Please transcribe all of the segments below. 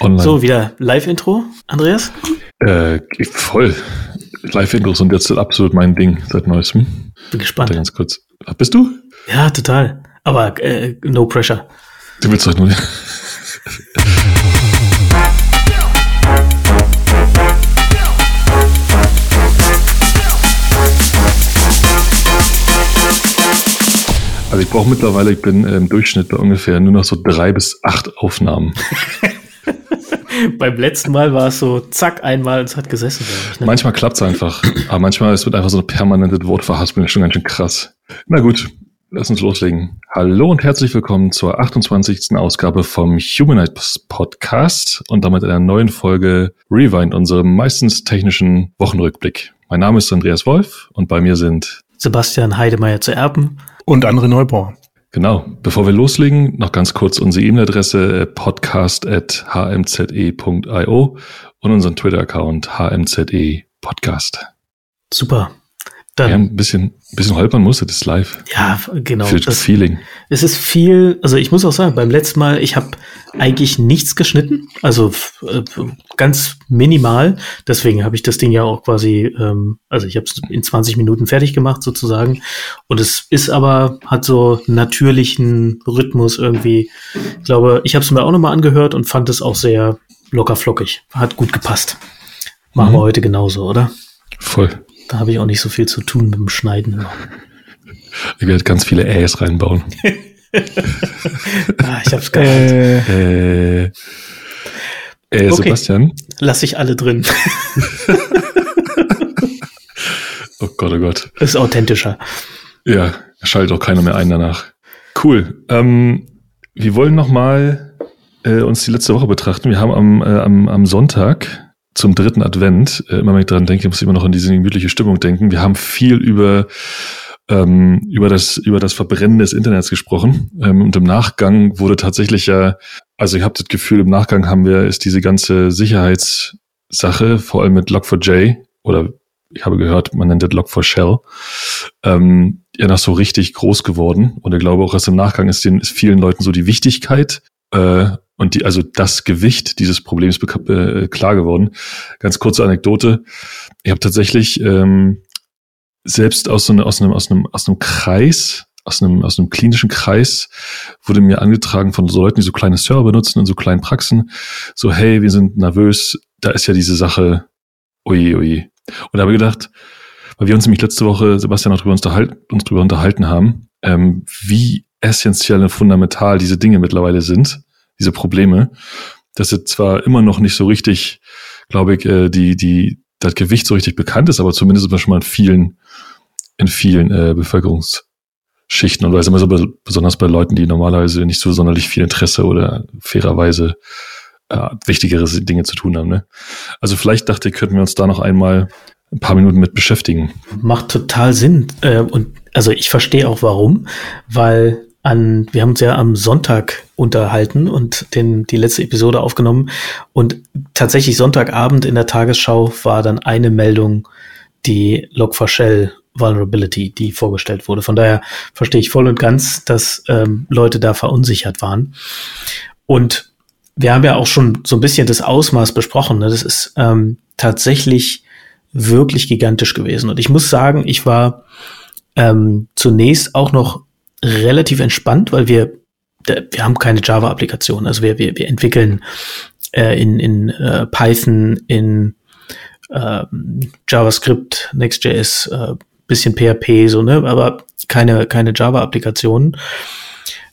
online. So, wieder Live-Intro, Andreas? Äh, voll. Live-Intros sind jetzt absolut mein Ding seit neuestem. Bin Warte gespannt. ganz kurz. Ah, Bist du? Ja, total. Aber äh, no pressure. Du willst doch nur. Also ich brauche mittlerweile, ich bin im Durchschnitt bei ungefähr nur noch so drei bis acht Aufnahmen. Beim letzten Mal war es so, zack, einmal und es hat gesessen. ich, Ne? Manchmal klappt es einfach, aber manchmal es wird einfach so eine permanente Wortverhaspelung, schon ganz schön krass. Na gut, lass uns loslegen. Hallo und herzlich willkommen zur 28. Ausgabe vom Humanites Podcast und damit einer neuen Folge Rewind, unserem meistens technischen Wochenrückblick. Mein Name ist Andreas Wolf und bei mir sind Sebastian Heidemeier zu Erben. Und André Neubauer. Genau. Bevor wir loslegen, noch ganz kurz unsere E-Mail-Adresse äh, podcast.hmze.io und unseren Twitter-Account hmze podcast. Super. Ja, Dann, ein bisschen, ein bisschen holpern musste das live. ja, genau. Für Das, Feeling. es ist viel, also ich muss auch sagen, beim letzten Mal, ich habe eigentlich nichts geschnitten, also äh, ganz minimal. Deswegen habe ich das Ding ja auch quasi, ähm, also ich habe es in 20 Minuten fertig gemacht sozusagen. Und es ist aber, hat so einen natürlichen Rhythmus irgendwie. Ich glaube, ich habe es mir auch nochmal angehört und fand es auch sehr locker flockig. Hat gut gepasst. Machen Mhm. wir heute genauso, oder? Voll. Da habe ich auch nicht so viel zu tun mit dem Schneiden. Ich werde ganz viele Äs reinbauen. Ah, ich habe es. Äh, Äh, äh, Okay. Sebastian. Lass ich alle drin. Oh Gott, oh Gott. Ist authentischer. Ja, schaltet auch keiner mehr ein danach. Cool. Ähm, wir wollen noch mal äh, uns die letzte Woche betrachten. Wir haben am, äh, am, am Sonntag zum dritten Advent, äh, immer wenn ich dran denke, muss ich immer noch an diese gemütliche Stimmung denken. Wir haben viel über ähm, über das über das Verbrennen des Internets gesprochen ähm, und im Nachgang wurde tatsächlich ja, also ich habe das Gefühl, im Nachgang haben wir ist diese ganze Sicherheitssache, vor allem mit Log4j oder ich habe gehört, man nennt das Log4Shell, ähm, ja noch so richtig groß geworden. Und ich glaube auch erst im Nachgang ist den ist vielen Leuten so die Wichtigkeit äh, und die, also das Gewicht dieses Problems äh, klar geworden. Ganz kurze Anekdote. Ich habe tatsächlich ähm, selbst aus so einer, aus einem, aus einem, aus einem Kreis, aus einem, aus einem klinischen Kreis, wurde mir angetragen von so Leuten, die so kleine Server benutzen und so kleinen Praxen, so, hey, wir sind nervös, da ist ja diese Sache, ui, ui. Und da habe ich gedacht, weil wir uns nämlich letzte Woche, Sebastian, auch drüber unterhalten, uns drüber unterhalten haben, ähm, wie essentiell und fundamental diese Dinge mittlerweile sind, diese Probleme, dass es zwar immer noch nicht so richtig, glaube ich, äh, die, die, das Gewicht so richtig bekannt ist, aber zumindest ist man schon mal in vielen, in vielen äh, Bevölkerungsschichten und weil es immer so be besonders bei Leuten, die normalerweise nicht so sonderlich viel Interesse oder fairerweise äh, wichtigere Dinge zu tun haben. Ne? Also vielleicht dachte ich, könnten wir uns da noch einmal ein paar Minuten mit beschäftigen. Macht total Sinn. Äh, und also ich verstehe auch warum, weil an, wir haben uns ja am Sonntag unterhalten und den, die letzte Episode aufgenommen. Und tatsächlich Sonntagabend in der Tagesschau war dann eine Meldung, die Log4Shell Vulnerability, die vorgestellt wurde. Von daher verstehe ich voll und ganz, dass ähm, Leute da verunsichert waren. Und wir haben ja auch schon so ein bisschen das Ausmaß besprochen. Ne? Das ist ähm, tatsächlich wirklich gigantisch gewesen. Und ich muss sagen, ich war ähm, zunächst auch noch relativ entspannt, weil wir wir haben keine Java-Applikation. Also wir, wir, wir entwickeln äh, in, in äh, Python, in ähm, JavaScript, Next.js, äh, bisschen PHP, so, ne, aber keine, keine Java-Applikationen.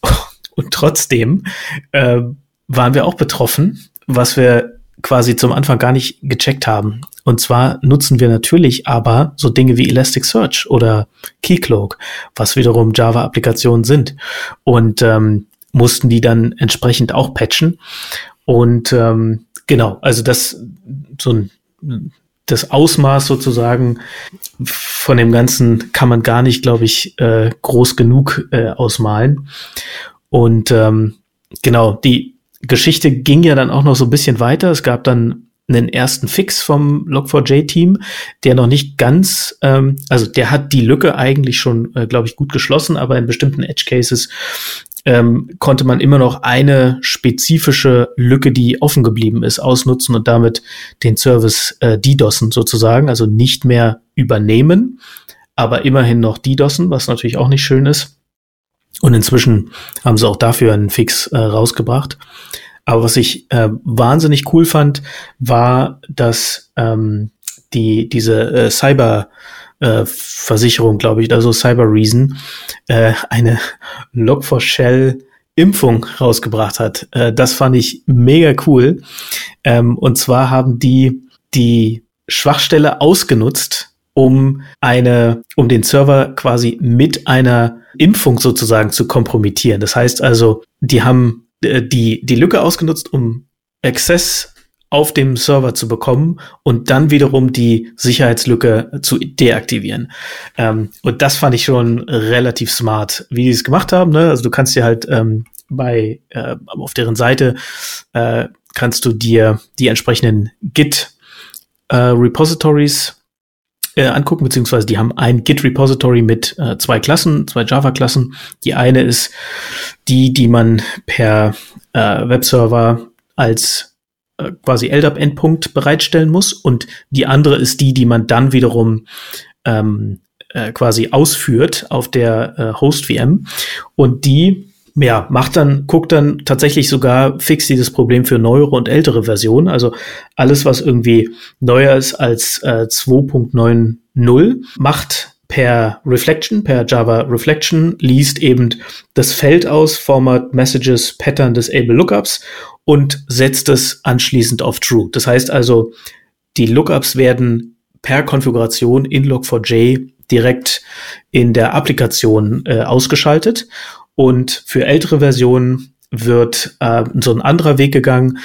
Und trotzdem äh, waren wir auch betroffen, was wir quasi zum Anfang gar nicht gecheckt haben. Und zwar nutzen wir natürlich aber so Dinge wie Elasticsearch oder Keycloak, was wiederum Java-Applikationen sind. Und ähm, mussten die dann entsprechend auch patchen. Und ähm, genau, also das so ein das Ausmaß sozusagen von dem Ganzen kann man gar nicht, glaube ich, äh, groß genug äh, ausmalen. Und ähm, genau, die Geschichte ging ja dann auch noch so ein bisschen weiter. Es gab dann einen ersten Fix vom Log4j-Team, der noch nicht ganz, ähm, also der hat die Lücke eigentlich schon, äh, glaube ich, gut geschlossen, aber in bestimmten Edge-Cases ähm, konnte man immer noch eine spezifische Lücke, die offen geblieben ist, ausnutzen und damit den Service äh, DDoSen sozusagen, also nicht mehr übernehmen, aber immerhin noch DDoSen, was natürlich auch nicht schön ist. Und inzwischen haben sie auch dafür einen Fix äh, rausgebracht. Aber was ich äh, wahnsinnig cool fand, war, dass ähm, die diese äh, Cyber äh, Versicherung, glaube ich, also Cyber Reason, äh, eine Log4Shell Impfung rausgebracht hat. Äh, das fand ich mega cool. Ähm, und zwar haben die die Schwachstelle ausgenutzt, um eine, um den Server quasi mit einer Impfung sozusagen zu kompromittieren. Das heißt also, die haben die, die Lücke ausgenutzt, um Access auf dem Server zu bekommen und dann wiederum die Sicherheitslücke zu deaktivieren. Ähm, und das fand ich schon relativ smart, wie die es gemacht haben. Ne? Also du kannst dir halt ähm, bei äh, auf deren Seite äh, kannst du dir die entsprechenden Git äh, Repositories äh, angucken, beziehungsweise die haben ein Git-Repository mit äh, zwei Klassen, zwei Java-Klassen. Die eine ist die, die man per äh, Webserver als äh, quasi LDAP-Endpunkt bereitstellen muss und die andere ist die, die man dann wiederum ähm, äh, quasi ausführt auf der äh, Host-VM und die ja, macht dann, guckt dann tatsächlich sogar fix dieses Problem für neuere und ältere Versionen. Also alles, was irgendwie neuer ist als äh, 2.90, macht per Reflection, per Java Reflection, liest eben das Feld aus, Format Messages, Pattern Disable Lookups und setzt es anschließend auf True. Das heißt also, die Lookups werden per Konfiguration in Log4j direkt in der Applikation äh, ausgeschaltet und für ältere Versionen wird äh, so ein anderer Weg gegangen.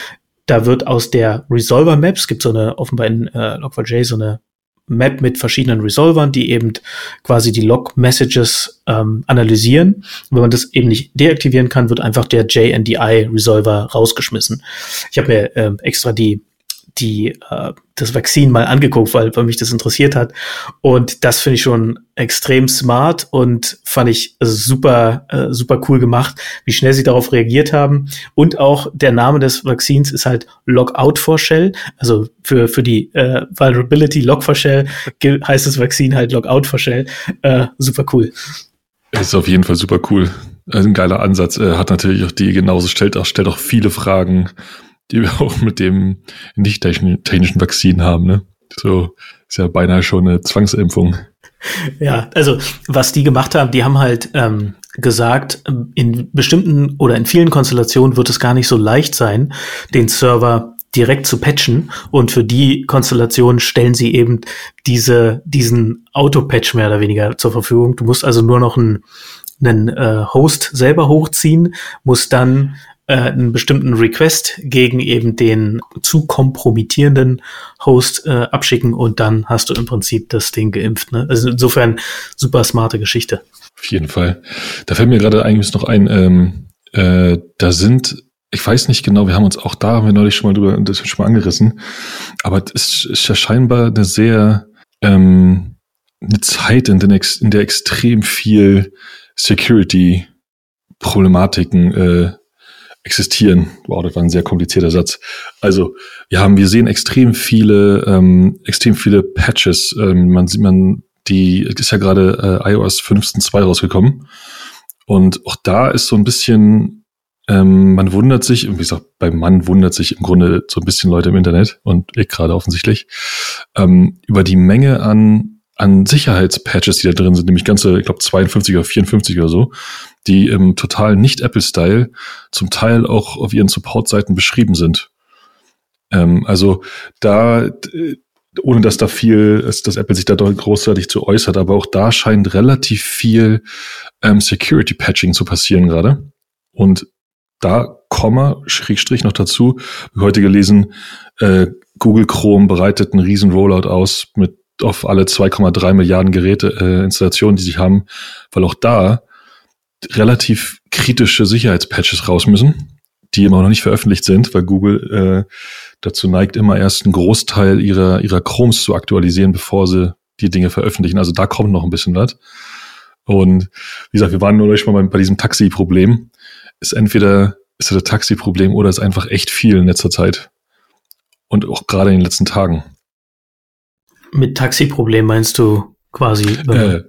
Da wird aus der Resolver Map, es gibt so eine offenbar in äh, Log4j so eine Map mit verschiedenen Resolvern, die eben quasi die Log-Messages ähm, analysieren. Und wenn man das eben nicht deaktivieren kann, wird einfach der JNDI-Resolver rausgeschmissen. Ich habe mir äh, extra die die äh, das Vakzin mal angeguckt, weil, weil mich das interessiert hat. Und das finde ich schon extrem smart und fand ich super, äh, super cool gemacht, wie schnell sie darauf reagiert haben. Und auch der Name des Vakzins ist halt Logout for Shell. Also für, für die äh, Vulnerability Log for Shell heißt das Vakzin halt Logout for Shell. Äh, super cool. Ist auf jeden Fall super cool. Also ein geiler Ansatz. Äh, hat natürlich auch die genauso, stellt auch, stellt auch viele Fragen die wir auch mit dem nicht technischen Vakzin haben. Ne? So ist ja beinahe schon eine Zwangsimpfung. Ja, also was die gemacht haben, die haben halt ähm, gesagt, in bestimmten oder in vielen Konstellationen wird es gar nicht so leicht sein, den Server direkt zu patchen und für die Konstellation stellen sie eben diese, diesen Auto-Patch mehr oder weniger zur Verfügung. Du musst also nur noch einen, einen äh, Host selber hochziehen, musst dann äh, einen bestimmten Request gegen eben den zu kompromittierenden Host äh, abschicken und dann hast du im Prinzip das Ding geimpft. Ne? Also insofern super smarte Geschichte. Auf jeden Fall. Da fällt mir gerade eigentlich noch ein, ähm, äh, da sind ich weiß nicht genau, wir haben uns auch da, haben wir neulich schon mal drüber, das schon mal angerissen, aber es ist ja scheinbar eine sehr, ähm, eine Zeit, in, den, in der extrem viel Security-Problematiken äh, existieren. Wow, das war ein sehr komplizierter Satz. Also, wir haben, wir sehen extrem viele, ähm, extrem viele Patches. Ähm, man sieht, man, die ist ja gerade äh, iOS 15.2 rausgekommen. Und auch da ist so ein bisschen, ähm, man wundert sich, wie gesagt, beim Mann wundert sich im Grunde so ein bisschen Leute im Internet und ich gerade offensichtlich, ähm, über die Menge an, an Sicherheitspatches, die da drin sind, nämlich ganze, ich glaube, 52 oder 54 oder so, die im total nicht Apple-Style zum Teil auch auf ihren Support-Seiten beschrieben sind. Ähm, also da, ohne dass da viel, dass Apple sich da großartig zu äußert, aber auch da scheint relativ viel ähm, Security-Patching zu passieren gerade. Und da, Komma, Schrägstrich noch dazu, heute gelesen, äh, Google Chrome bereitet einen riesen Rollout aus mit auf alle 2,3 Milliarden Geräte äh, Installationen, die sie haben, weil auch da relativ kritische Sicherheitspatches raus müssen, die immer noch nicht veröffentlicht sind, weil Google äh, dazu neigt, immer erst einen Großteil ihrer, ihrer Chromes zu aktualisieren, bevor sie die Dinge veröffentlichen. Also da kommt noch ein bisschen was. Und wie gesagt, wir waren nur mal bei, bei diesem Taxi-Problem. Ist entweder ist das Taxi-Problem oder ist einfach echt viel in letzter Zeit. Und auch gerade in den letzten Tagen. Mit Taxi-Problem meinst du quasi? Äh,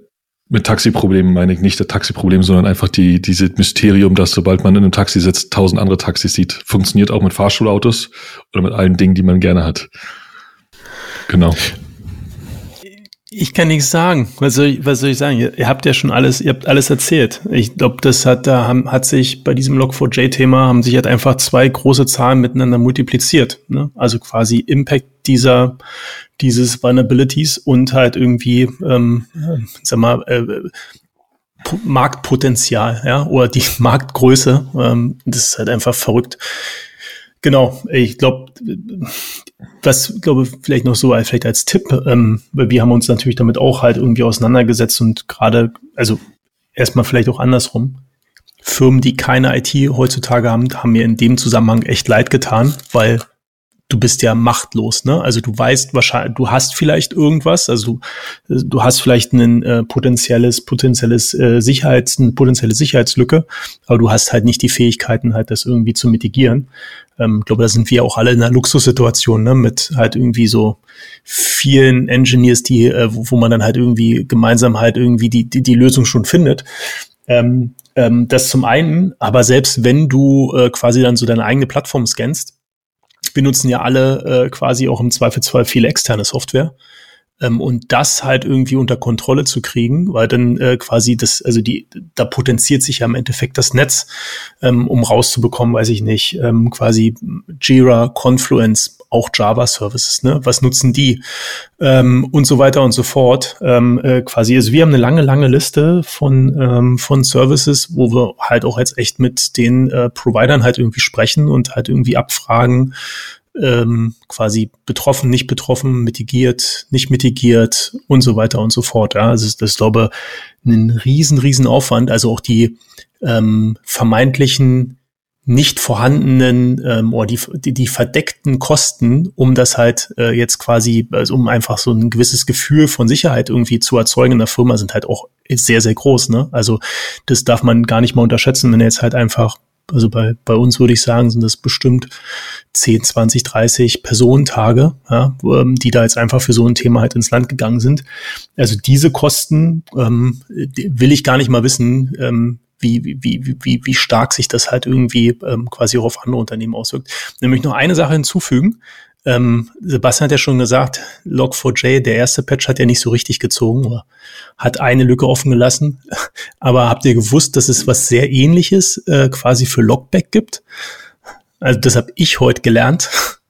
mit Taxi-Problemen meine ich nicht das Taxi-Problem, sondern einfach die, diese Mysterium, dass sobald man in einem Taxi sitzt, tausend andere Taxis sieht. Funktioniert auch mit Fahrschulautos oder mit allen Dingen, die man gerne hat. Genau. Ich kann nichts sagen. Was soll ich, was soll ich sagen? Ihr, habt ja schon alles, ihr habt alles erzählt. Ich glaube, das hat, da haben, hat sich bei diesem Log4j-Thema haben sich halt einfach zwei große Zahlen miteinander multipliziert. Ne? Also quasi Impact dieser, dieses Vulnerabilities und halt irgendwie, ähm, sag mal, äh, Marktpotenzial, ja, oder die Marktgröße. Ähm, das ist halt einfach verrückt. Genau, ich glaube, was glaube vielleicht noch so vielleicht als Tipp, ähm, weil wir haben uns natürlich damit auch halt irgendwie auseinandergesetzt und gerade, also erstmal vielleicht auch andersrum. Firmen, die keine IT heutzutage haben, haben mir in dem Zusammenhang echt leid getan, weil du bist ja machtlos, ne? Also du weißt wahrscheinlich, du hast vielleicht irgendwas, also du, du hast vielleicht ein äh, potenzielles, potenzielles äh, Sicherheits, eine potenzielle Sicherheitslücke, aber du hast halt nicht die Fähigkeiten, halt das irgendwie zu mitigieren. Ähm, ich glaube, da sind wir auch alle in einer Luxussituation, ne? Mit halt irgendwie so vielen Engineers, die, äh, wo, wo man dann halt irgendwie gemeinsam halt irgendwie die, die, die Lösung schon findet. Ähm, ähm, das zum einen, aber selbst wenn du äh, quasi dann so deine eigene Plattform scannst, wir nutzen ja alle äh, quasi auch im Zweifelsfall viel externe Software. Ähm, und das halt irgendwie unter Kontrolle zu kriegen, weil dann äh, quasi das, also die, da potenziert sich ja im Endeffekt das Netz, ähm, um rauszubekommen, weiß ich nicht, ähm, quasi Jira, Confluence, auch Java-Services, ne? Was nutzen die? Ähm, und so weiter und so fort. Ähm, äh, quasi, also wir haben eine lange, lange Liste von, ähm, von Services, wo wir halt auch jetzt echt mit den äh, Providern halt irgendwie sprechen und halt irgendwie abfragen, ähm, quasi betroffen, nicht betroffen, mitigiert, nicht mitigiert und so weiter und so fort. Ja, also das ist, glaube ich, ein riesen, riesen Aufwand. Also auch die ähm, vermeintlichen nicht vorhandenen ähm, oder die, die, die verdeckten Kosten, um das halt äh, jetzt quasi, also um einfach so ein gewisses Gefühl von Sicherheit irgendwie zu erzeugen in der Firma, sind halt auch sehr, sehr groß. Ne? Also das darf man gar nicht mal unterschätzen, wenn er jetzt halt einfach also bei, bei uns würde ich sagen, sind das bestimmt 10, 20, 30 Personentage, ja, ähm, die da jetzt einfach für so ein Thema halt ins Land gegangen sind. Also diese Kosten ähm, will ich gar nicht mal wissen, ähm, wie, wie, wie, wie, wie stark sich das halt irgendwie ähm, quasi auch auf andere Unternehmen auswirkt. Nämlich noch eine Sache hinzufügen. Ähm, Sebastian hat ja schon gesagt, Log4j, der erste Patch hat ja nicht so richtig gezogen, oder hat eine Lücke offen gelassen. Aber habt ihr gewusst, dass es was sehr ähnliches äh, quasi für Logback gibt? Also das habe ich heute gelernt.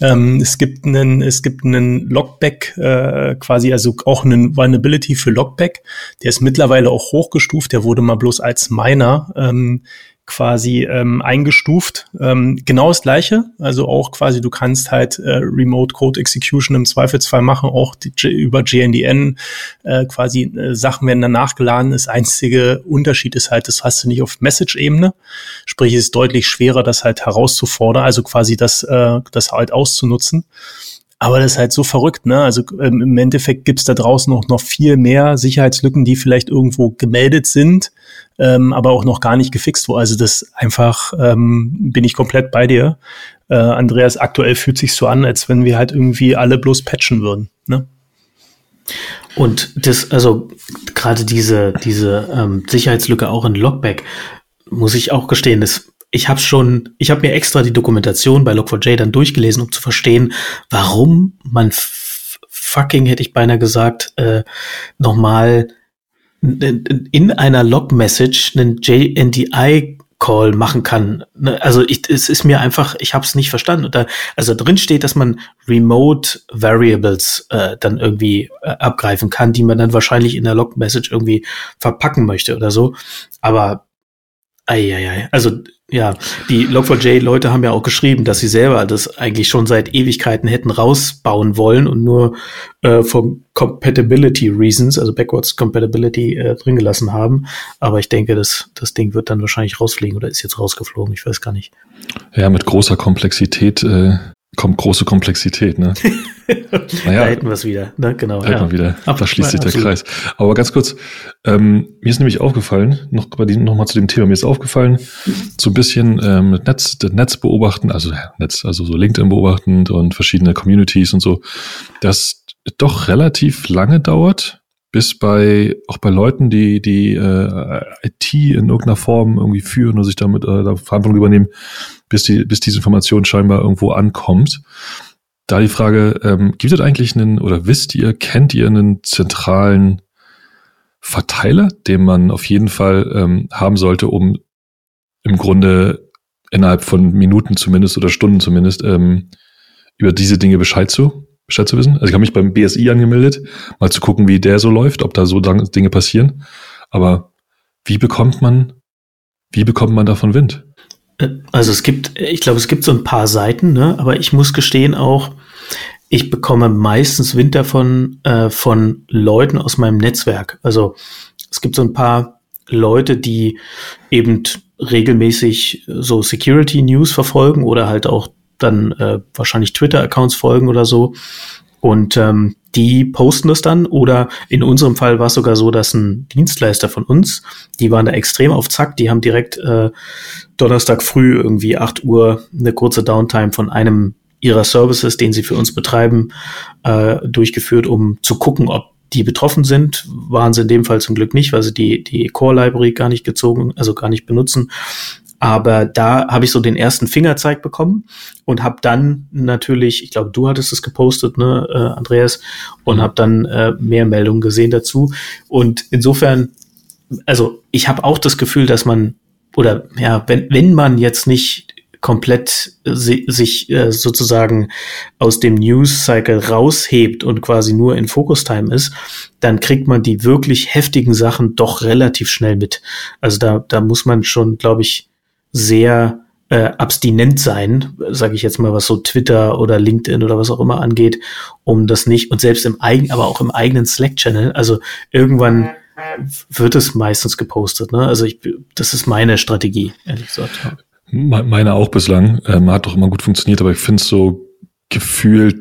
Ähm, es gibt einen, es gibt einen Logback, äh, quasi, also auch einen Vulnerability für Logback. Der ist mittlerweile auch hochgestuft. Der wurde mal bloß als Miner ähm, quasi ähm, eingestuft. Ähm, genau das gleiche, also auch quasi du kannst halt äh, Remote Code Execution im Zweifelsfall machen, auch die, über GNDN äh, quasi äh, Sachen werden dann nachgeladen. Das einzige Unterschied ist halt, das hast du nicht auf Message-Ebene, sprich es ist deutlich schwerer, das halt herauszufordern, also quasi das, äh, das halt auszunutzen. Aber das ist halt so verrückt, ne? Also ähm, im Endeffekt gibt's da draußen noch, noch viel mehr Sicherheitslücken, die vielleicht irgendwo gemeldet sind, ähm, aber auch noch gar nicht gefixt wurden. Also das einfach ähm, bin ich komplett bei dir. Äh, Andreas, aktuell fühlt sich so an, als wenn wir halt irgendwie alle bloß patchen würden. Ne? Und das, also gerade diese, diese ähm, Sicherheitslücke auch in Logback, muss ich auch gestehen, das ich habe schon, ich habe mir extra die Dokumentation bei Log4j dann durchgelesen, um zu verstehen, warum man fucking, hätte ich beinahe gesagt, äh, nochmal in einer Log-Message einen JNDI Call machen kann. Ne, also ich, es ist mir einfach, ich habe es nicht verstanden. Da, also drin steht, dass man Remote Variables äh, dann irgendwie äh, abgreifen kann, die man dann wahrscheinlich in der Log Message irgendwie verpacken möchte oder so. Aber Eieiei. Also Ja, die Log4j-Leute haben ja auch geschrieben, dass sie selber das eigentlich schon seit Ewigkeiten hätten rausbauen wollen und nur äh, von Compatibility Reasons, also Backwards Compatibility, äh, drin gelassen haben. Aber ich denke, das, das Ding wird dann wahrscheinlich rausfliegen oder ist jetzt rausgeflogen, ich weiß gar nicht. Ja, mit großer Komplexität äh, kommt große Komplexität, ne? naja, da hätten wir es wieder, ne? Genau. Da, ja. wieder. da schließt sich der absolut. Kreis. Aber ganz kurz, ähm, mir ist nämlich aufgefallen, noch, noch mal zu dem Thema, mir ist aufgefallen, so ein bisschen ähm, Netz, das Netz beobachten, also Netz, also so LinkedIn beobachten und verschiedene Communities und so, das doch relativ lange dauert, bis bei auch bei Leuten, die die äh, IT in irgendeiner Form irgendwie führen oder sich damit äh, da Verantwortung übernehmen, bis die bis diese Information scheinbar irgendwo ankommt. Da die Frage, ähm, gibt es eigentlich einen oder wisst ihr, kennt ihr einen zentralen Verteiler, den man auf jeden Fall ähm, haben sollte, um im Grunde innerhalb von Minuten zumindest oder Stunden zumindest ähm, über diese Dinge Bescheid zu Bescheid zu wissen. Also ich habe mich beim BSI angemeldet, mal zu gucken, wie der so läuft, ob da so Dinge passieren. Aber wie bekommt man, wie bekommt man davon Wind? Also es gibt, ich glaube, es gibt so ein paar Seiten, ne? aber ich muss gestehen auch, ich bekomme meistens Wind davon äh, von Leuten aus meinem Netzwerk. Also es gibt so ein paar Leute, die eben regelmäßig so Security News verfolgen oder halt auch dann äh, wahrscheinlich Twitter-Accounts folgen oder so. Und ähm, die posten das dann. Oder in unserem Fall war es sogar so, dass ein Dienstleister von uns, die waren da extrem auf Zack, die haben direkt äh, Donnerstag früh irgendwie 8 Uhr eine kurze Downtime von einem ihrer Services, den sie für uns betreiben, äh, durchgeführt, um zu gucken, ob die betroffen sind, waren sie in dem Fall zum Glück nicht, weil sie die, die Core Library gar nicht gezogen, also gar nicht benutzen. Aber da habe ich so den ersten Fingerzeig bekommen und habe dann natürlich, ich glaube, du hattest es gepostet, ne, äh, Andreas, und mhm. habe dann äh, mehr Meldungen gesehen dazu. Und insofern, also ich habe auch das Gefühl, dass man, oder ja, wenn, wenn man jetzt nicht komplett si sich äh, sozusagen aus dem News-Cycle raushebt und quasi nur in Focus-Time ist, dann kriegt man die wirklich heftigen Sachen doch relativ schnell mit. Also da, da muss man schon, glaube ich, sehr äh, abstinent sein, sage ich jetzt mal, was so Twitter oder LinkedIn oder was auch immer angeht, um das nicht und selbst im eigenen, aber auch im eigenen Slack-Channel. Also irgendwann wird es meistens gepostet. Ne? Also ich, das ist meine Strategie, ehrlich gesagt. Meine auch bislang. Ähm, hat doch immer gut funktioniert, aber ich finde es so gefühlt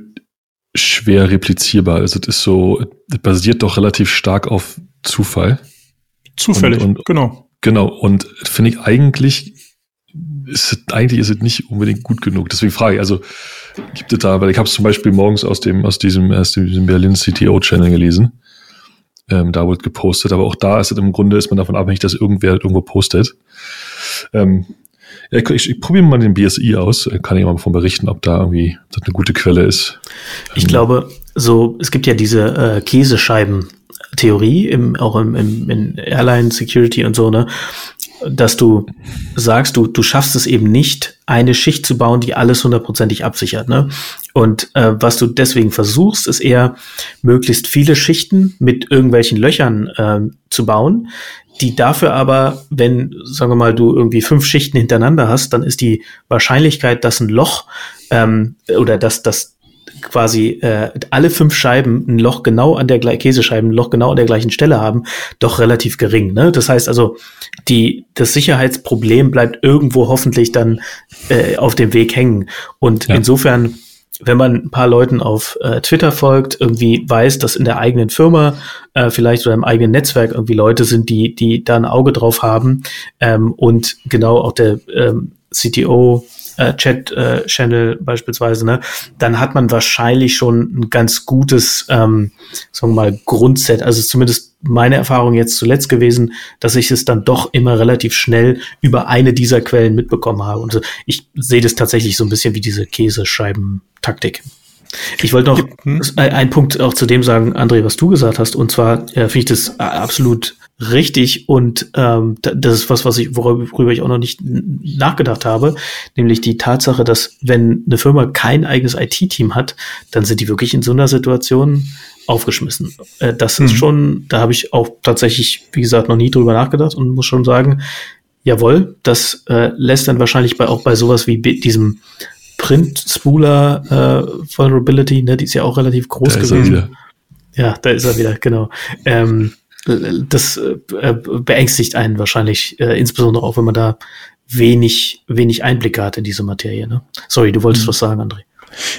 schwer replizierbar. Also es ist so, basiert doch relativ stark auf Zufall. Zufällig, und, und, genau. Genau, und finde ich eigentlich ist, eigentlich ist es nicht unbedingt gut genug. Deswegen frage ich, also gibt es da, weil ich habe es zum Beispiel morgens aus dem, aus diesem, aus diesem Berlin CTO-Channel gelesen. Ähm, da wird gepostet, aber auch da ist es im Grunde, ist man davon abhängig, dass irgendwer irgendwo postet. Ähm, ja, ich, ich, probiere mal den BSI aus, kann ich mal davon berichten, ob da irgendwie das eine gute Quelle ist. Ich ähm, glaube, so, es gibt ja diese äh, Käsescheiben. Theorie, im, auch im, im, in Airline Security und so, ne, dass du sagst, du, du schaffst es eben nicht, eine Schicht zu bauen, die alles hundertprozentig absichert. Ne? Und äh, was du deswegen versuchst, ist eher möglichst viele Schichten mit irgendwelchen Löchern äh, zu bauen, die dafür aber, wenn, sagen wir mal, du irgendwie fünf Schichten hintereinander hast, dann ist die Wahrscheinlichkeit, dass ein Loch ähm, oder dass, dass quasi äh, alle fünf Scheiben ein Loch genau an der Käsescheiben ein Loch genau an der gleichen Stelle haben, doch relativ gering. Ne? Das heißt also, die das Sicherheitsproblem bleibt irgendwo hoffentlich dann äh, auf dem Weg hängen. Und ja. insofern wenn man ein paar Leuten auf äh, Twitter folgt, irgendwie weiß, dass in der eigenen Firma äh, vielleicht oder im eigenen Netzwerk irgendwie Leute sind, die, die da ein Auge drauf haben ähm, und genau auch der ähm, CTO äh, Chat-Channel äh, beispielsweise, ne, dann hat man wahrscheinlich schon ein ganz gutes, ähm, sagen wir mal, Grundset. Also zumindest meine Erfahrung jetzt zuletzt gewesen, dass ich es dann doch immer relativ schnell über eine dieser Quellen mitbekommen habe. Und ich sehe das tatsächlich so ein bisschen wie diese Käsescheiben-Taktik. Ich wollte noch hm. einen Punkt auch zu dem sagen, André, was du gesagt hast. Und zwar äh, finde ich das absolut richtig und ähm, das ist was, was ich, worüber ich auch noch nicht nachgedacht habe, nämlich die Tatsache, dass wenn eine Firma kein eigenes IT-Team hat, dann sind die wirklich in so einer Situation aufgeschmissen. Äh, das mhm. ist schon, da habe ich auch tatsächlich, wie gesagt, noch nie drüber nachgedacht und muss schon sagen, jawohl, das äh, lässt dann wahrscheinlich bei, auch bei sowas wie diesem Print-Spooler äh, Vulnerability, ne, die ist ja auch relativ groß da gewesen. Ja, da ist er wieder, genau. Ähm, das äh, beängstigt einen wahrscheinlich, äh, insbesondere auch, wenn man da wenig, wenig Einblicke hat in diese Materie. Ne? Sorry, du wolltest mhm. was sagen, André.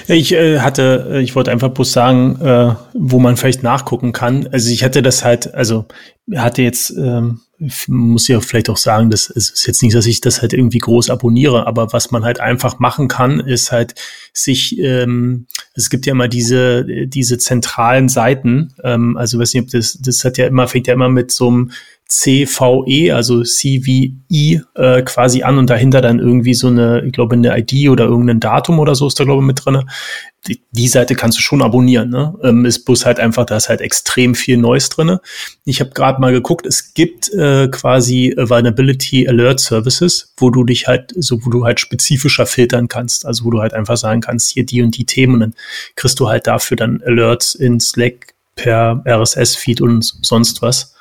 Ich äh, hatte, äh, ich wollte einfach bloß sagen, äh, wo man vielleicht nachgucken kann. Also ich hatte das halt, also hatte jetzt, ähm, muss ja vielleicht auch sagen, das ist jetzt nicht, dass ich das halt irgendwie groß abonniere, aber was man halt einfach machen kann, ist halt sich, ähm, es gibt ja immer diese, diese zentralen Seiten, ähm, also weiß nicht, ob das, das hat ja immer, fängt ja immer mit so einem CVE, also CVE äh, quasi an und dahinter dann irgendwie so eine, ich glaube, eine ID oder irgendein Datum oder so ist da, glaube ich, mit drin. Die, die, Seite kannst du schon abonnieren. Ne? Ähm, ist bloß halt einfach, da ist halt extrem viel Neues drin. Ich habe gerade mal geguckt, es gibt äh, quasi Vulnerability Alert Services, wo du dich halt, so wo du halt spezifischer filtern kannst. Also wo du halt einfach sagen kannst, hier die und die Themen dann kriegst du halt dafür dann Alerts in Slack per RSS-Feed und sonst was.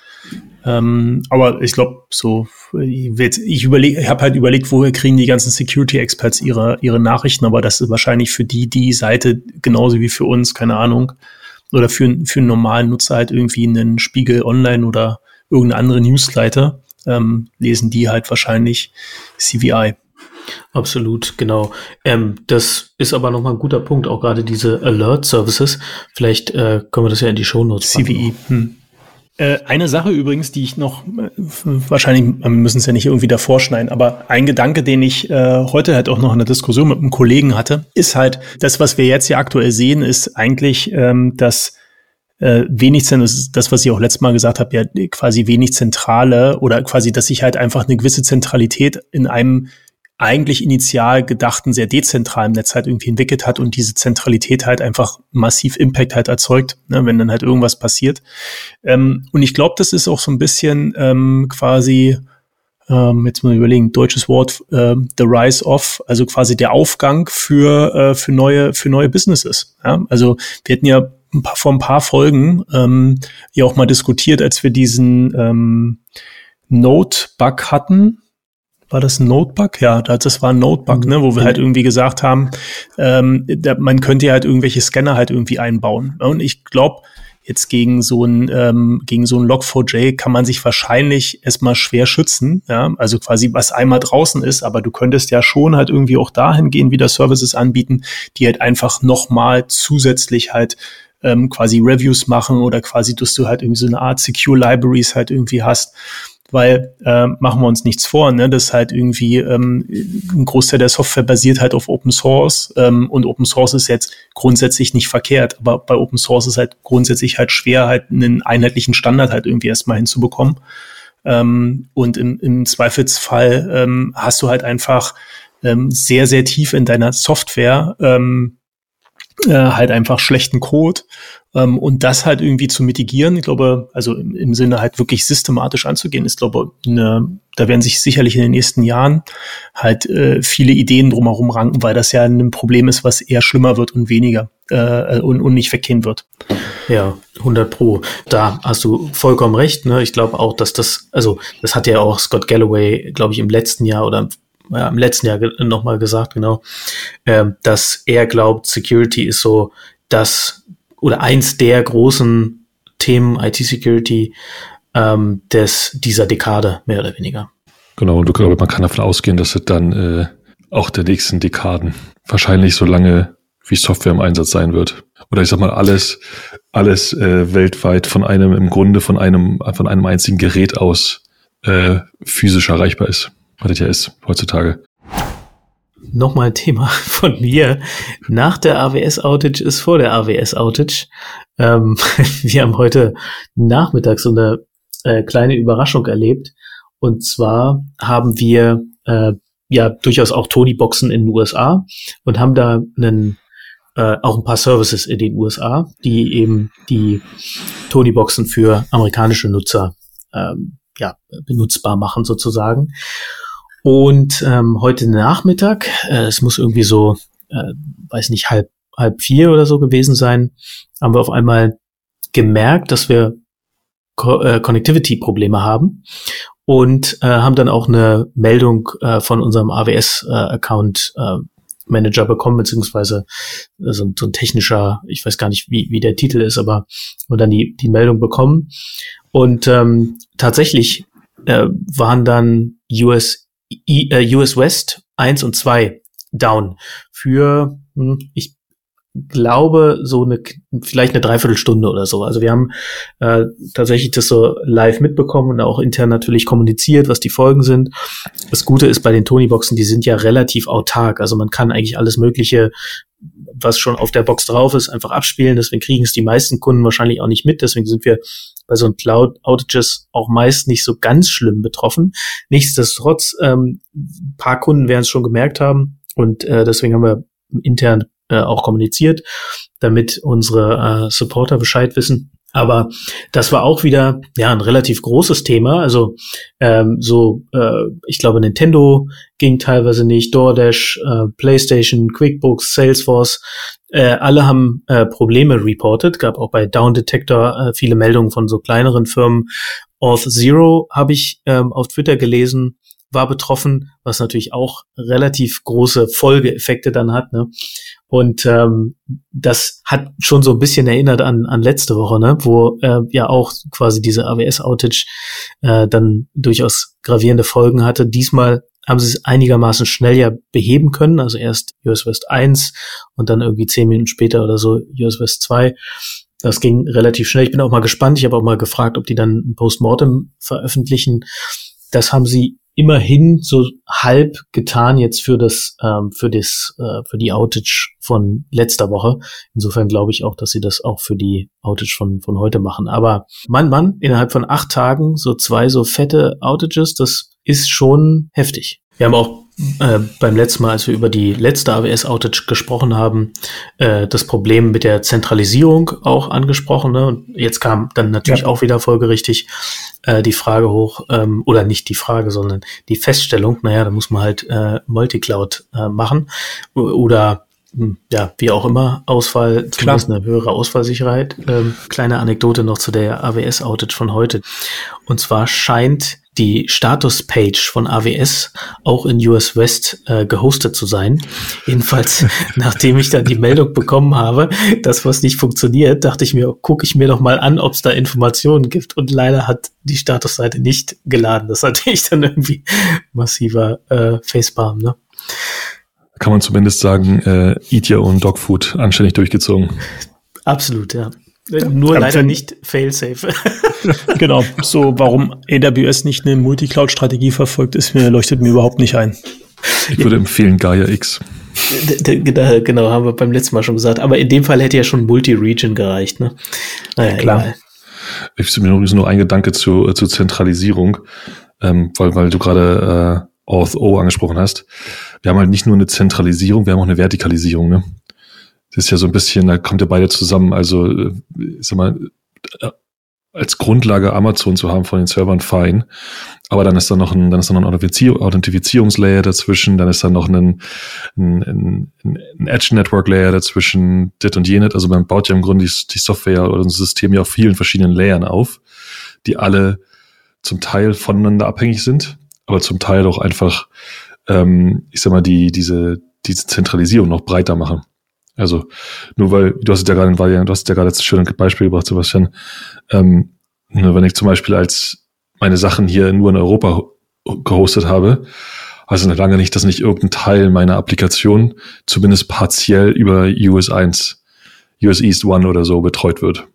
Ähm, aber ich glaube, so, ich, ich überlege, ich habe halt überlegt, woher kriegen die ganzen Security-Experts ihre, ihre Nachrichten, aber das ist wahrscheinlich für die, die Seite genauso wie für uns, keine Ahnung. Oder für, für einen normalen Nutzer halt irgendwie einen Spiegel online oder irgendeine andere Newsleiter, ähm, lesen die halt wahrscheinlich CVI. Absolut, genau. Ähm, das ist aber nochmal ein guter Punkt, auch gerade diese Alert-Services. Vielleicht äh, können wir das ja in die Show Notes CVI. Hm. Äh, eine Sache übrigens, die ich noch, äh, wahrscheinlich, wir müssen es ja nicht irgendwie davor schneiden, aber ein Gedanke, den ich äh, heute halt auch noch in der Diskussion mit einem Kollegen hatte, ist halt, das, was wir jetzt hier aktuell sehen, ist eigentlich, ähm, dass äh, wenig, das, was ich auch letztes Mal gesagt habe, ja quasi wenig zentrale oder quasi, dass sich halt einfach eine gewisse Zentralität in einem eigentlich initial gedachten, sehr dezentralen Netz halt irgendwie entwickelt hat und diese Zentralität halt einfach massiv Impact halt erzeugt, ne, wenn dann halt irgendwas passiert. Ähm, und ich glaube, das ist auch so ein bisschen ähm, quasi, ähm, jetzt mal überlegen, deutsches Wort, äh, the rise of, also quasi der Aufgang für, äh, für neue, für neue Businesses. Ja? Also wir hatten ja ein paar, vor ein paar Folgen ähm, ja auch mal diskutiert, als wir diesen ähm, Node-Bug hatten, war das Notebug? Ja, das war ein Notebug, ne, wo wir halt irgendwie gesagt haben, ähm, da, man könnte ja halt irgendwelche Scanner halt irgendwie einbauen. Und ich glaube, jetzt gegen so ein ähm, gegen so ein Log4j kann man sich wahrscheinlich erstmal schwer schützen, ja, also quasi was einmal draußen ist, aber du könntest ja schon halt irgendwie auch dahin gehen, wieder Services anbieten, die halt einfach nochmal zusätzlich halt ähm, quasi Reviews machen oder quasi, dass du halt irgendwie so eine Art Secure Libraries halt irgendwie hast weil äh, machen wir uns nichts vor, ne? das halt irgendwie ähm, ein Großteil der Software basiert halt auf Open Source ähm, und Open Source ist jetzt grundsätzlich nicht verkehrt, aber bei Open Source ist halt grundsätzlich halt schwer, halt einen einheitlichen Standard halt irgendwie erstmal hinzubekommen. Ähm, und im, im Zweifelsfall ähm, hast du halt einfach ähm, sehr, sehr tief in deiner Software ähm, äh, halt einfach schlechten Code ähm, und das halt irgendwie zu mitigieren, ich glaube, also im, im Sinne halt wirklich systematisch anzugehen, ist, glaube eine, da werden sich sicherlich in den nächsten Jahren halt äh, viele Ideen drumherum ranken, weil das ja ein Problem ist, was eher schlimmer wird und weniger äh, und, und nicht weggehen wird. Ja, 100 Pro. Da hast du vollkommen recht. Ne? Ich glaube auch, dass das, also das hat ja auch Scott Galloway, glaube ich, im letzten Jahr oder ja, im letzten Jahr nochmal gesagt, genau, äh, dass er glaubt, Security ist so das oder eins der großen Themen IT-Security ähm, dieser Dekade, mehr oder weniger. Genau, und glaube, man kann davon ausgehen, dass es dann äh, auch der nächsten Dekaden wahrscheinlich so lange wie Software im Einsatz sein wird. Oder ich sag mal, alles, alles äh, weltweit von einem, im Grunde von einem, von einem einzigen Gerät aus äh, physisch erreichbar ist. Was das ja ist heutzutage nochmal Thema von mir. Nach der AWS-Outage ist vor der AWS-Outage. Ähm, wir haben heute Nachmittag so eine äh, kleine Überraschung erlebt. Und zwar haben wir äh, ja durchaus auch Tony-Boxen in den USA und haben da einen äh, auch ein paar Services in den USA, die eben die Tony-Boxen für amerikanische Nutzer ähm, ja, benutzbar machen sozusagen. Und ähm, heute Nachmittag, äh, es muss irgendwie so, äh, weiß nicht, halb, halb vier oder so gewesen sein, haben wir auf einmal gemerkt, dass wir Co äh, Connectivity-Probleme haben. und äh, haben dann auch eine Meldung äh, von unserem AWS-Account äh, Manager bekommen, beziehungsweise äh, so, so, ein technischer, ich weiß gar nicht, wie, wie der Titel ist, aber und dann die, die Meldung bekommen. Und ähm, tatsächlich äh, waren dann US, Äh, US West 1 und 2 down für, hm, ich glaube, so eine, vielleicht eine Dreiviertelstunde oder so. Also wir haben äh, tatsächlich das so live mitbekommen und auch intern natürlich kommuniziert, was die Folgen sind. Das Gute ist bei den Tony-Boxen, die sind ja relativ autark. Also man kann eigentlich alles Mögliche, was schon auf der Box drauf ist, einfach abspielen. Deswegen kriegen es die meisten Kunden wahrscheinlich auch nicht mit. Deswegen sind wir bei so einem Cloud-Outages auch meist nicht so ganz schlimm betroffen. Nichtsdestotrotz, ähm, paar Kunden werden es schon gemerkt haben. Und äh, deswegen haben wir intern äh, auch kommuniziert, damit unsere äh, Supporter Bescheid wissen. Aber das war auch wieder ja ein relativ großes Thema. Also ähm, so, äh, ich glaube, Nintendo ging teilweise nicht, DoorDash, äh, PlayStation, QuickBooks, Salesforce, äh, alle haben äh, Probleme reported. Gab auch bei Down Detector äh, viele Meldungen von so kleineren Firmen. Auth Zero habe ich ähm, auf Twitter gelesen, war betroffen, was natürlich auch relativ große Folgeeffekte dann hat. Ne? Und ähm, das hat schon so ein bisschen erinnert an, an letzte Woche, ne? wo äh, ja auch quasi diese AWS-Outage äh, dann durchaus gravierende Folgen hatte. Diesmal haben sie es einigermaßen schnell ja beheben können, also erst US West 1 und dann irgendwie zehn Minuten später oder so US West 2. Das ging relativ schnell. Ich bin auch mal gespannt. Ich habe auch mal gefragt, ob die dann ein Postmortem veröffentlichen. Das haben sie immerhin so halb getan jetzt für das ähm, für das äh, für die Outage von letzter Woche. Insofern glaube ich auch, dass sie das auch für die Outage von von heute machen. Aber Mann, Mann, innerhalb von acht Tagen so zwei so fette Outages, das ist schon heftig. Wir haben auch äh, beim letzten Mal, als wir über die letzte AWS-Outage gesprochen haben, äh, das Problem mit der Zentralisierung auch angesprochen. Ne? Und jetzt kam dann natürlich ja. auch wieder folgerichtig äh, die Frage hoch, ähm, oder nicht die Frage, sondern die Feststellung, naja, da muss man halt äh, Multicloud äh, machen oder hm, ja, wie auch immer, Ausfall, zumindest eine höhere Ausfallsicherheit. Ähm, kleine Anekdote noch zu der AWS-Outage von heute. Und zwar scheint die Status-Page von AWS auch in US West äh, gehostet zu sein. Jedenfalls, nachdem ich dann die Meldung bekommen habe, dass was nicht funktioniert, dachte ich mir, gucke ich mir doch mal an, ob es da Informationen gibt. Und leider hat die Statusseite nicht geladen. Das hatte ich dann irgendwie massiver äh, Facepalm, ne? Kann man zumindest sagen, äh, Eat Your Own Dog Food anständig durchgezogen. Absolut, ja. Nur leider nicht fail-safe. genau. So, warum AWS nicht eine Multicloud-Strategie verfolgt, ist mir, leuchtet mir überhaupt nicht ein. Ich würde empfehlen Gaia X. Genau, haben wir beim letzten Mal schon gesagt. Aber in dem Fall hätte ja schon Multi-Region gereicht, ne? Naja, klar. Egal. Ich mir noch, noch ein Gedanke zu, äh, zu Zentralisierung, ähm, weil, weil du gerade äh, Auth-O angesprochen hast. Wir haben halt nicht nur eine Zentralisierung, wir haben auch eine Vertikalisierung, ne? Das ist ja so ein bisschen, da kommt ja beide zusammen. Also, äh, ich sag mal, äh, als Grundlage Amazon zu haben von den Servern fein. Aber dann ist da noch ein, dann ist da noch ein Authentifizierungslayer dazwischen, dann ist da noch ein, ein, ein, ein Edge Network Layer dazwischen, dit und jenet. Also man baut ja im Grunde die, die Software oder das System ja auf vielen verschiedenen Layern auf, die alle zum Teil voneinander abhängig sind, aber zum Teil auch einfach, ähm, ich sag mal, die, diese, diese Zentralisierung noch breiter machen. Also nur weil, du hast ja gerade du hast ja gerade das schöne Beispiel gebracht, Sebastian. Ähm, nur wenn ich zum Beispiel als meine Sachen hier nur in Europa gehostet habe, also lange nicht, dass nicht irgendein Teil meiner Applikation zumindest partiell über US 1, US East One oder so betreut wird,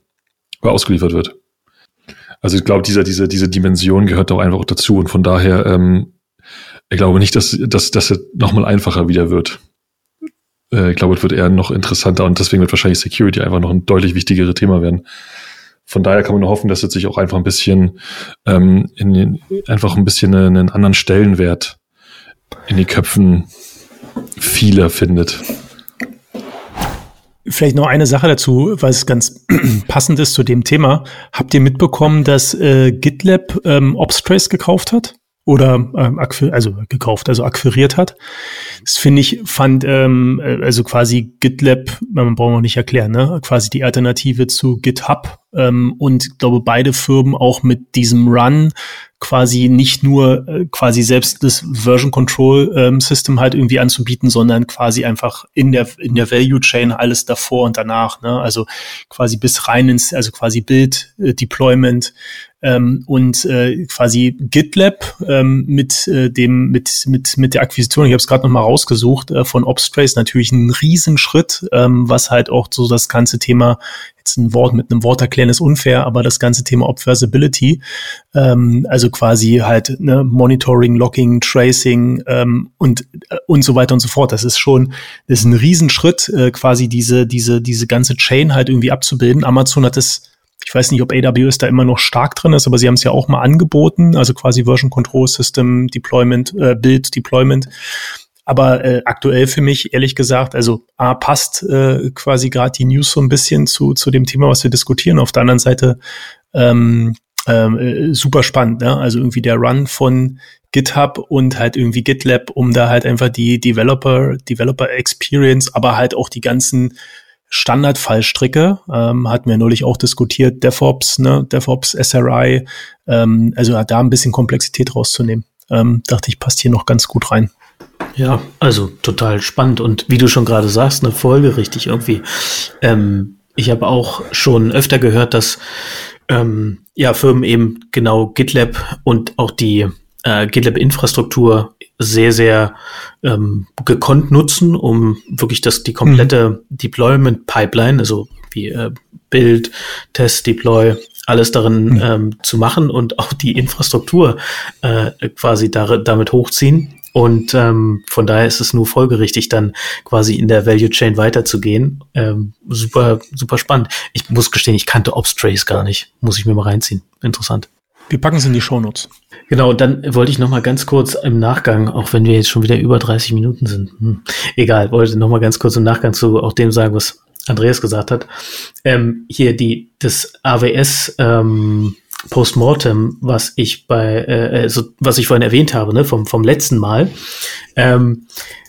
oder ausgeliefert wird. Also ich glaube, dieser, diese, diese Dimension gehört auch einfach dazu und von daher, ähm, ich glaube nicht, dass, dass, dass es nochmal einfacher wieder wird. Äh, ich glaube, es wird eher noch interessanter und deswegen wird wahrscheinlich Security einfach noch ein deutlich wichtigeres Thema werden. Von daher kann man nur hoffen, dass es sich auch einfach ein bisschen ähm, in, einfach ein bisschen einen, einen anderen Stellenwert in den Köpfen vieler findet. Vielleicht noch eine Sache dazu, weil es ganz passend ist zu dem Thema. Habt ihr mitbekommen, dass äh, GitLab ähm, Obstrace gekauft hat? Oder ähm, also gekauft, also akquiriert hat. Das finde ich, fand, ähm, äh, also quasi GitLab, man braucht man nicht erklären, ne? quasi die Alternative zu GitHub Ähm, und glaube, beide Firmen auch mit diesem Run quasi nicht nur äh, quasi selbst das Version Control ähm, System halt irgendwie anzubieten, sondern quasi einfach in der in der Value Chain alles davor und danach, ne? Also quasi bis rein ins also quasi Build, äh, Deployment ähm, und äh, quasi GitLab ähm, mit äh, dem mit mit mit der Akquisition. Ich habe es gerade noch mal rausgesucht äh, von Obstrace natürlich ein Riesenschritt, ähm, was halt auch so das ganze Thema jetzt ein Wort mit einem Wort erklären ist unfair, aber das ganze Thema Observability, ähm, also quasi halt ne, Monitoring, Logging, Tracing ähm, und äh, und so weiter und so fort. Das ist schon, das ist ein Riesenschritt, äh, quasi diese diese diese ganze Chain halt irgendwie abzubilden. Amazon hat es ich weiß nicht, ob AWS da immer noch stark drin ist, aber sie haben es ja auch mal angeboten, also quasi Version Control System, Deployment, äh, Build, Deployment. Aber äh, aktuell für mich, ehrlich gesagt, also A, passt äh, quasi gerade die News so ein bisschen zu, zu dem Thema, was wir diskutieren. Auf der anderen Seite ähm, ähm, äh, super spannend, ne? Also irgendwie der Run von GitHub und halt irgendwie GitLab, um da halt einfach die Developer, Developer Experience, aber halt auch die ganzen Standardfallstricke, ähm, hatten wir neulich auch diskutiert, DevOps, ne, DevOps, SRI, ähm, also da ein bisschen Komplexität rauszunehmen. Ähm, dachte ich, passt hier noch ganz gut rein. Ja, also total spannend und wie du schon gerade sagst, eine Folge richtig irgendwie. Ähm, ich habe auch schon öfter gehört, dass ähm, ja Firmen eben genau GitLab und auch die äh, GitLab-Infrastruktur sehr, sehr ähm, gekonnt nutzen, um wirklich das die komplette mhm. Deployment-Pipeline, also wie äh, Build, Test, Deploy, alles darin mhm. ähm, zu machen und auch die Infrastruktur äh, quasi da, damit hochziehen. Und ähm, von daher ist es nur folgerichtig, dann quasi in der Value Chain weiterzugehen. Ähm, super, super spannend. Ich muss gestehen, ich kannte Obstrace gar nicht. Muss ich mir mal reinziehen. Interessant. Wir packen es in die Shownotes. Genau, dann wollte ich noch mal ganz kurz im Nachgang, auch wenn wir jetzt schon wieder über 30 Minuten sind, hm, egal, wollte noch mal ganz kurz im Nachgang zu auch dem sagen, was Andreas gesagt hat. Ähm, hier die das AWS ähm, Postmortem, was ich bei, äh, also, was ich vorhin erwähnt habe, ne, vom, vom letzten Mal, ähm,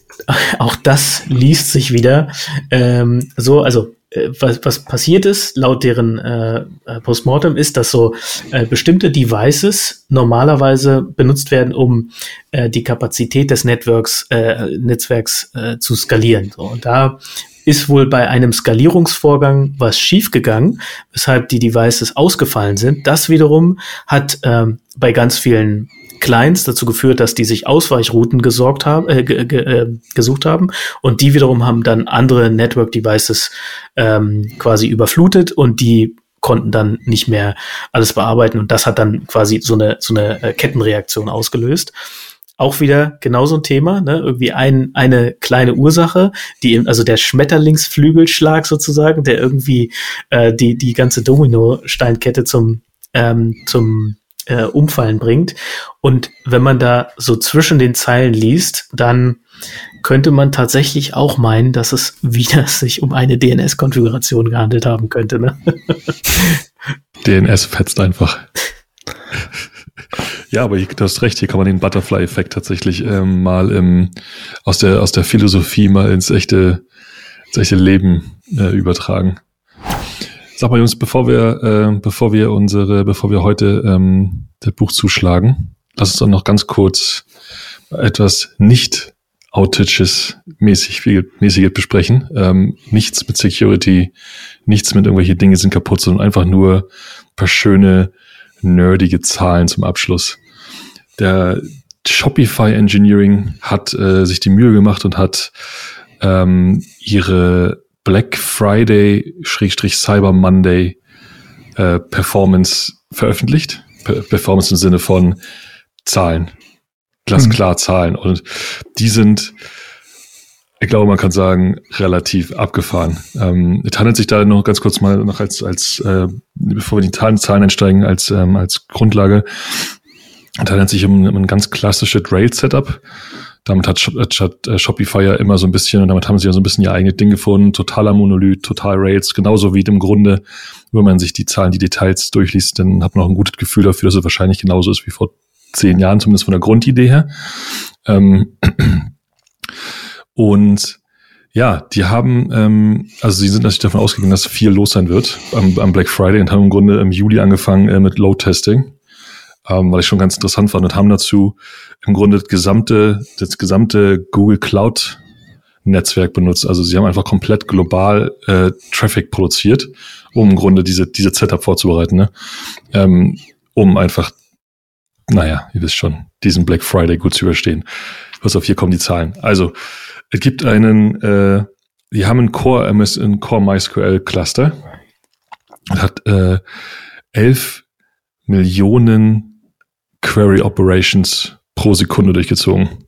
auch das liest sich wieder ähm, so, also äh, was, was passiert ist, laut deren äh, äh, Postmortem, ist, dass so äh, bestimmte Devices normalerweise benutzt werden, um äh, die Kapazität des Networks, äh, Netzwerks äh, zu skalieren. So, und da ist wohl bei einem Skalierungsvorgang was schiefgegangen, weshalb die Devices ausgefallen sind. Das wiederum hat ähm, bei ganz vielen Clients dazu geführt, dass die sich Ausweichrouten gesorgt haben, äh, äh, gesucht haben und die wiederum haben dann andere Network Devices ähm, quasi überflutet und die konnten dann nicht mehr alles bearbeiten und das hat dann quasi so eine so eine äh, Kettenreaktion ausgelöst auch wieder genau so ein Thema, ne? irgendwie ein, eine kleine Ursache, die also der Schmetterlingsflügelschlag sozusagen, der irgendwie äh, die, die ganze Dominosteinkette zum, ähm, zum äh, Umfallen bringt. Und wenn man da so zwischen den Zeilen liest, dann könnte man tatsächlich auch meinen, dass es wieder sich um eine DNS-Konfiguration gehandelt haben könnte. Ne? DNS fetzt einfach. Ja, aber du hast recht, hier kann man den Butterfly-Effekt tatsächlich ähm, mal im, aus, der, aus der Philosophie mal ins echte, ins echte Leben äh, übertragen. Sag mal, Jungs, bevor wir, äh, bevor wir unsere, bevor wir heute ähm, das Buch zuschlagen, lass uns doch noch ganz kurz etwas nicht Outages mäßig, mäßig besprechen. Ähm, nichts mit Security, nichts mit irgendwelche Dinge sind kaputt, sondern einfach nur paar schöne nerdige Zahlen zum Abschluss. Der Shopify Engineering hat äh, sich die Mühe gemacht und hat ähm, ihre Black Friday Schrägstrich Cyber Monday äh, Performance veröffentlicht. Per Performance im Sinne von Zahlen. Glasklar mhm. Zahlen. Und die sind ich glaube, man kann sagen, relativ abgefahren. Ähm, es handelt sich da noch ganz kurz mal noch als, als äh, bevor wir die Zahlen einsteigen, als, ähm, als Grundlage. Es handelt sich um, um ein ganz klassisches Rail-Setup. Damit hat, hat äh, Shopify ja immer so ein bisschen, und damit haben sie ja so ein bisschen ihr eigenes Ding gefunden. Totaler Monolith, total Rails, genauso wie im Grunde, wenn man sich die Zahlen, die Details durchliest, dann hat man auch ein gutes Gefühl dafür, dass es wahrscheinlich genauso ist wie vor zehn Jahren, zumindest von der Grundidee her. Ähm, und Ja, die haben, ähm, also sie sind natürlich davon ausgegangen, dass viel los sein wird am, am Black Friday und haben im Grunde im Juli angefangen äh, mit Load-Testing, ähm, weil ich schon ganz interessant fand und haben dazu im Grunde das gesamte, das gesamte Google Cloud Netzwerk benutzt. Also sie haben einfach komplett global äh, Traffic produziert, um im Grunde diese, diese Setup vorzubereiten, ne? ähm, um einfach, naja, ihr wisst schon, diesen Black Friday gut zu überstehen. Pass auf, hier kommen die Zahlen. Also, es gibt einen, äh, die haben einen Core MS, einen Core MySQL Cluster und hat äh, 11 Millionen Query Operations pro Sekunde durchgezogen.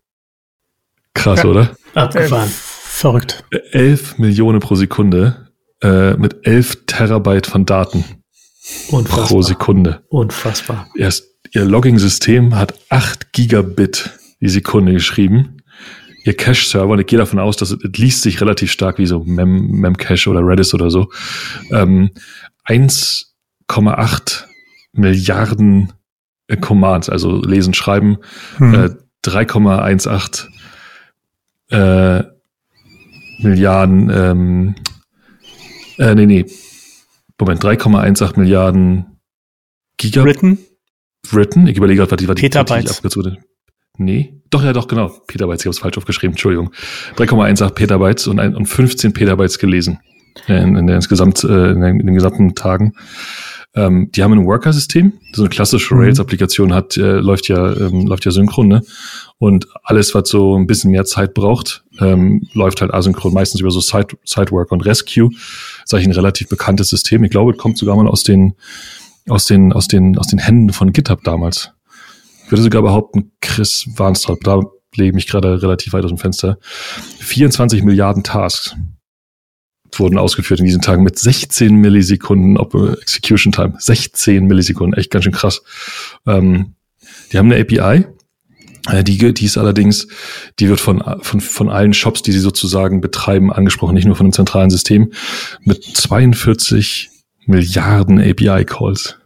Krass, ja. oder? Abgefahren. Äh, verrückt. 11 Millionen pro Sekunde äh, mit 11 Terabyte von Daten Unfassbar. pro Sekunde. Unfassbar. Erst ihr Logging-System hat 8 Gigabit die Sekunde geschrieben. Ihr Cache-Server, und ich gehe davon aus, dass es, es liest sich relativ stark wie so Mem, Memcache oder Redis oder so, ähm, 1,8 Milliarden äh, Commands, also lesen, schreiben, hm. äh, 3,18 äh, Milliarden, ähm, äh, nee, nee, Moment, 3,18 Milliarden Gigabyte. Written? Written? Ich überlege gerade, was die, was die Petabytes. Die Nee, doch, ja, doch, genau. Petabytes, ich habe es falsch aufgeschrieben, Entschuldigung. 3,18 Petabytes und, ein, und 15 Petabytes gelesen. In, in, der insgesamt, äh, in, den, in den gesamten Tagen. Ähm, die haben ein Worker-System, so eine klassische mhm. Rails-Applikation hat, äh, läuft ja, ähm, läuft ja synchron, ne? Und alles, was so ein bisschen mehr Zeit braucht, ähm, läuft halt asynchron, meistens über so Side, Sideworker und Rescue. Das ist eigentlich ein relativ bekanntes System. Ich glaube, es kommt sogar mal aus den, aus den, aus den, aus den Händen von GitHub damals. Ich würde sogar behaupten, Chris Warnstrop, da lege ich mich gerade relativ weit aus dem Fenster. 24 Milliarden Tasks wurden ausgeführt in diesen Tagen mit 16 Millisekunden Execution Time. 16 Millisekunden, echt ganz schön krass. Ähm, die haben eine API, äh, die, die ist allerdings, die wird von, von, von allen Shops, die sie sozusagen betreiben, angesprochen, nicht nur von einem zentralen System, mit 42 Milliarden API-Calls.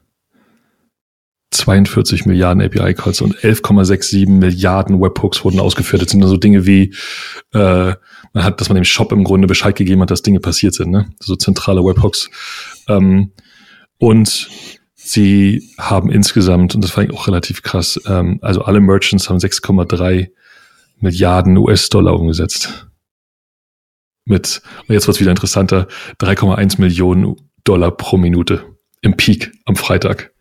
42 Milliarden API-Calls und 11,67 Milliarden Webhooks wurden ausgeführt. Das sind so Dinge wie, äh, man hat, dass man dem Shop im Grunde Bescheid gegeben hat, dass Dinge passiert sind, ne? So zentrale Webhooks. Ähm, und sie haben insgesamt, und das fand ich auch relativ krass, ähm, also alle Merchants haben 6,3 Milliarden US-Dollar umgesetzt. Mit, und jetzt wird's wieder interessanter, 3,1 Millionen Dollar pro Minute im Peak am Freitag.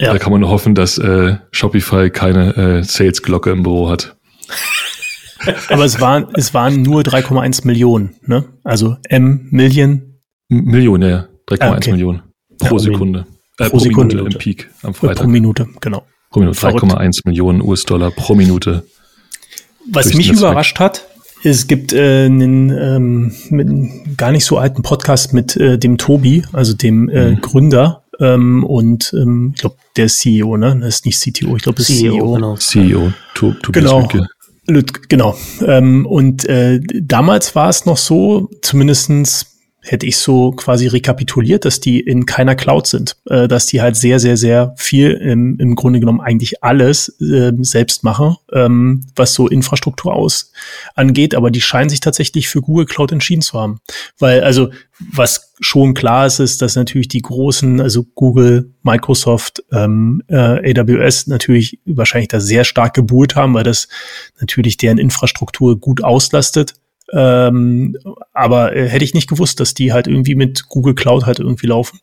Ja. Da kann man nur hoffen, dass äh, Shopify keine äh, Sales-Glocke im Büro hat. Aber es waren, es waren nur 3,1 Millionen, ne? Also M Million. Millionen, ja. 3,1 ah, okay. Millionen pro ja, Sekunde. Äh, pro, pro Sekunde Minute im Peak am Freitag. Pro Minute, genau. Pro Minute. 3,1 Millionen US-Dollar pro Minute. Was mich überrascht hat, es gibt äh, einen ähm, mit, gar nicht so alten Podcast mit äh, dem Tobi, also dem äh, mhm. Gründer ähm, und ähm, ich glaube, der ist CEO, ne? Das ist nicht CTO, ich glaube, das ist CEO. CEO. Genau. CEO, to, Tobias genau. Genau. Ähm, und äh, damals war es noch so, zumindestens hätte ich so quasi rekapituliert, dass die in keiner Cloud sind, äh, dass die halt sehr, sehr, sehr viel im, im Grunde genommen eigentlich alles äh, selbst machen, ähm, was so Infrastruktur aus angeht, aber die scheinen sich tatsächlich für Google Cloud entschieden zu haben. Weil, also, was schon klar ist, ist, dass natürlich die großen, also Google, Microsoft, ähm, äh, AWS natürlich wahrscheinlich da sehr stark gebuhlt haben, weil das natürlich deren Infrastruktur gut auslastet ähm, aber äh, hätte ich nicht gewusst, dass die halt irgendwie mit Google Cloud halt irgendwie laufen.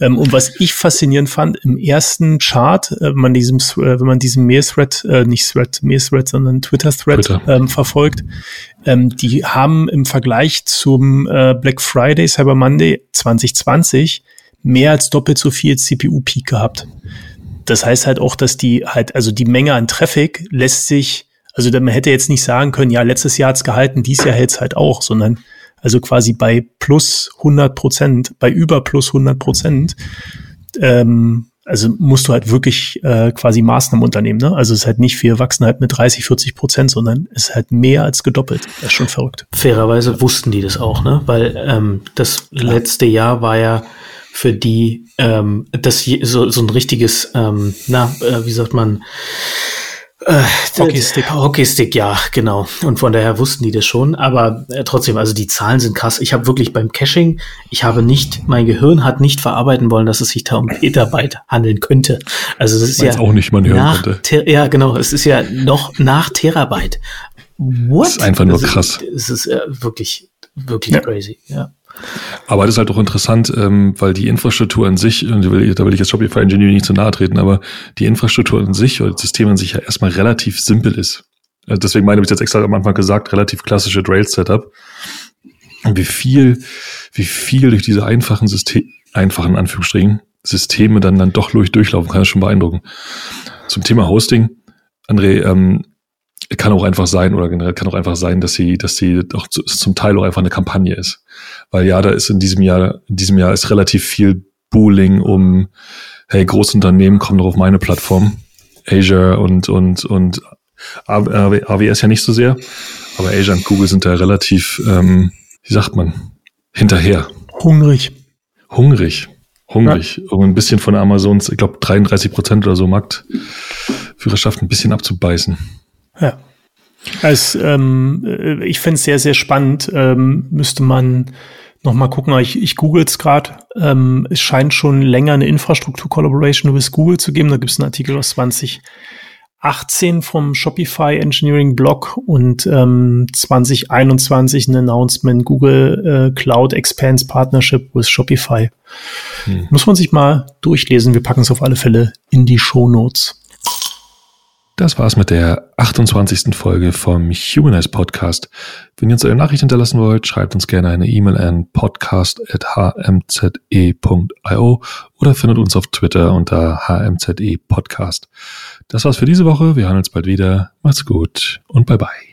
Ähm, und was ich faszinierend fand, im ersten Chart, äh, wenn man diesem, äh, wenn man diesen Mail-Thread, äh, nicht Thread, Mail-Thread, sondern Twitter-Thread Twitter. ähm, verfolgt, ähm, die haben im Vergleich zum äh, Black Friday, Cyber Monday 2020 mehr als doppelt so viel CPU-Peak gehabt. Das heißt halt auch, dass die halt, also die Menge an Traffic lässt sich also man hätte jetzt nicht sagen können, ja, letztes Jahr hat's gehalten, dieses Jahr hält's halt auch, sondern also quasi bei plus 100 Prozent, bei über plus 100 Prozent, ähm, also musst du halt wirklich äh, quasi Maßnahmen unternehmen. Ne? Also es ist halt nicht, wir wachsen halt mit 30, 40 Prozent, sondern es ist halt mehr als gedoppelt. Das ist schon verrückt. Fairerweise wussten die das auch, ne? Weil ähm, das letzte Jahr war ja für die ähm, das so, so ein richtiges, ähm, na, äh, wie sagt man, Äh, Hockeystick. Hockeystick, ja, genau. Und von daher wussten die das schon. Aber äh, trotzdem, also die Zahlen sind krass. Ich habe wirklich beim Caching, ich habe nicht, mein Gehirn hat nicht verarbeiten wollen, dass es sich da um Petabyte handeln könnte. Also das ist ja auch nicht man hören nach, konnte. Ja, genau. Es ist ja noch nach Terabyte. What? Das ist einfach nur also, krass. Es ist äh, wirklich, wirklich ja. crazy. Ja. Aber das ist halt auch interessant, ähm, weil die Infrastruktur an sich, und da will ich jetzt Shopify Engineering nicht zu nahe treten, aber die Infrastruktur an sich oder das System an sich ja erstmal relativ simpel ist. Also deswegen meine ich jetzt extra am Anfang gesagt, relativ klassische Rails-Setup. Und wie viel, wie viel durch diese einfachen Systeme, einfachen Anführungsstrichen, Systeme dann, dann doch durch, durchlaufen kann, ist schon beeindrucken. Zum Thema Hosting, André, ähm, kann auch einfach sein oder generell kann auch einfach sein, dass sie, dass sie doch zum Teil auch einfach eine Kampagne ist. Weil ja, da ist in diesem Jahr, in diesem Jahr ist relativ viel Booling um, hey, Großunternehmen kommen doch auf meine Plattform. Azure und, und, und AWS ja nicht so sehr, aber Azure und Google sind da relativ, ähm, wie sagt man, hinterher. Hungrig. Hungrig. Hungrig. Ja. Um ein bisschen von Amazons, ich glaube 33 Prozent oder so Marktführerschaft ein bisschen abzubeißen. Ja. Also, ähm, äh, ich finde es sehr, sehr spannend. Ähm, müsste man noch mal gucken. Ich, ich google es gerade. Ähm, es scheint schon länger eine Infrastruktur-Collaboration with Google zu geben. Da gibt es einen Artikel aus 2018 vom Shopify Engineering Blog und ähm, 2021 ein Announcement Google äh, Cloud Expands Partnership with Shopify. Hm. Muss man sich mal durchlesen. Wir packen es auf alle Fälle in die Show Notes. Das war's mit der 28. Folge vom Humanize Podcast. Wenn ihr uns eine Nachricht hinterlassen wollt, schreibt uns gerne eine E-Mail an podcast.hmze.io oder findet uns auf Twitter unter hmze podcast. Das war's für diese Woche. Wir hören uns bald wieder. Macht's gut und bye bye.